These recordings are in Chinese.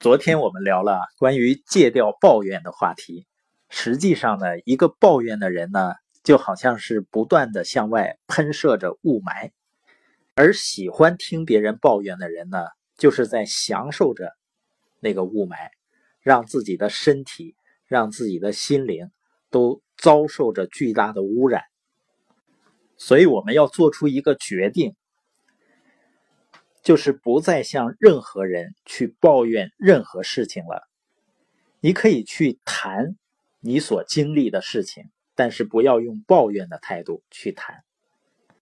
昨天我们聊了关于戒掉抱怨的话题。实际上呢，一个抱怨的人呢，就好像是不断的向外喷射着雾霾，而喜欢听别人抱怨的人呢，就是在享受着那个雾霾，让自己的身体、让自己的心灵都遭受着巨大的污染。所以我们要做出一个决定。就是不再向任何人去抱怨任何事情了。你可以去谈你所经历的事情，但是不要用抱怨的态度去谈。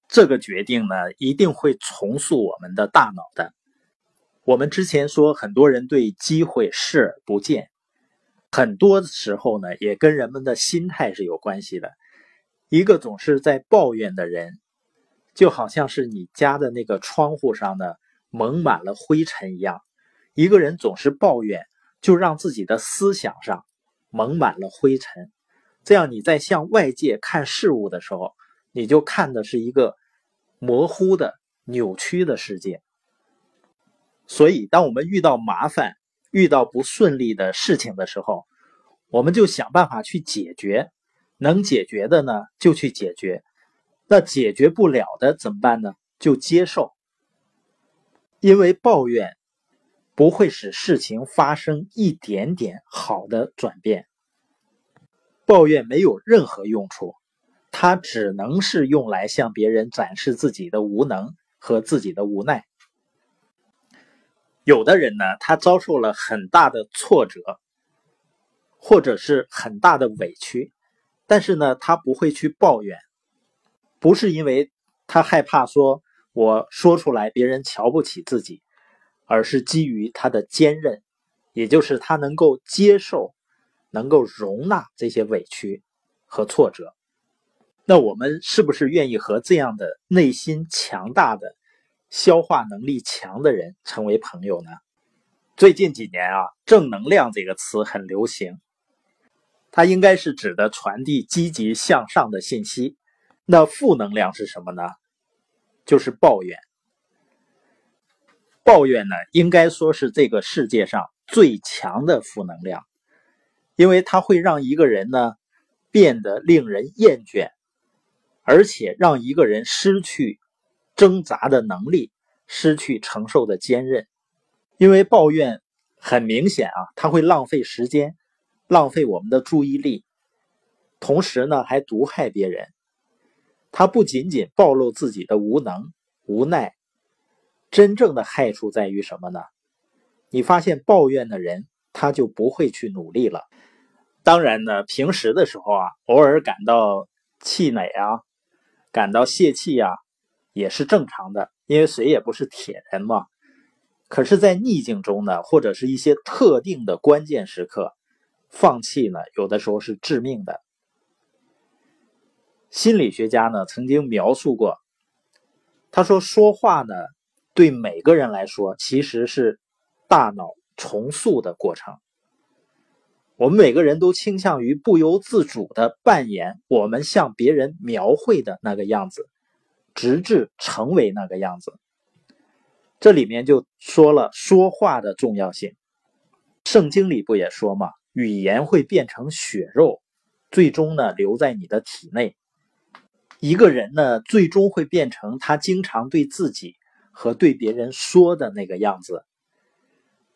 这个决定呢，一定会重塑我们的大脑的。我们之前说，很多人对机会视而不见，很多时候呢，也跟人们的心态是有关系的。一个总是在抱怨的人，就好像是你家的那个窗户上呢。蒙满了灰尘一样，一个人总是抱怨，就让自己的思想上蒙满了灰尘。这样你在向外界看事物的时候，你就看的是一个模糊的、扭曲的世界。所以，当我们遇到麻烦、遇到不顺利的事情的时候，我们就想办法去解决。能解决的呢，就去解决；那解决不了的怎么办呢？就接受。因为抱怨不会使事情发生一点点好的转变，抱怨没有任何用处，它只能是用来向别人展示自己的无能和自己的无奈。有的人呢，他遭受了很大的挫折，或者是很大的委屈，但是呢，他不会去抱怨，不是因为他害怕说。我说出来，别人瞧不起自己，而是基于他的坚韧，也就是他能够接受、能够容纳这些委屈和挫折。那我们是不是愿意和这样的内心强大的、消化能力强的人成为朋友呢？最近几年啊，“正能量”这个词很流行，它应该是指的传递积极向上的信息。那负能量是什么呢？就是抱怨，抱怨呢，应该说是这个世界上最强的负能量，因为它会让一个人呢变得令人厌倦，而且让一个人失去挣扎的能力，失去承受的坚韧。因为抱怨很明显啊，它会浪费时间，浪费我们的注意力，同时呢还毒害别人。他不仅仅暴露自己的无能无奈，真正的害处在于什么呢？你发现抱怨的人，他就不会去努力了。当然呢，平时的时候啊，偶尔感到气馁啊，感到泄气啊，也是正常的，因为谁也不是铁人嘛。可是，在逆境中呢，或者是一些特定的关键时刻，放弃呢，有的时候是致命的。心理学家呢曾经描述过，他说说话呢对每个人来说其实是大脑重塑的过程。我们每个人都倾向于不由自主的扮演我们向别人描绘的那个样子，直至成为那个样子。这里面就说了说话的重要性。圣经里不也说吗，语言会变成血肉，最终呢留在你的体内。一个人呢，最终会变成他经常对自己和对别人说的那个样子。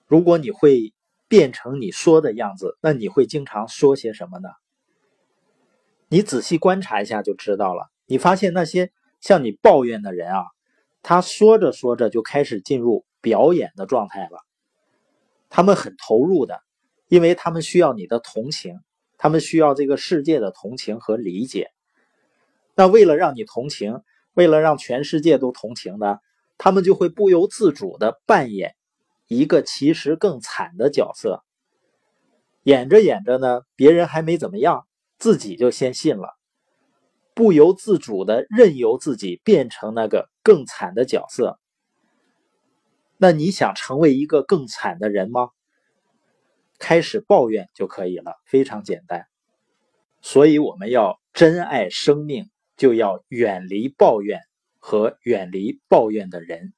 如果你会变成你说的样子，那你会经常说些什么呢？你仔细观察一下就知道了。你发现那些向你抱怨的人啊，他说着说着就开始进入表演的状态了。他们很投入的，因为他们需要你的同情，他们需要这个世界的同情和理解。那为了让你同情，为了让全世界都同情呢，他们就会不由自主的扮演一个其实更惨的角色。演着演着呢，别人还没怎么样，自己就先信了，不由自主的任由自己变成那个更惨的角色。那你想成为一个更惨的人吗？开始抱怨就可以了，非常简单。所以我们要珍爱生命。就要远离抱怨和远离抱怨的人。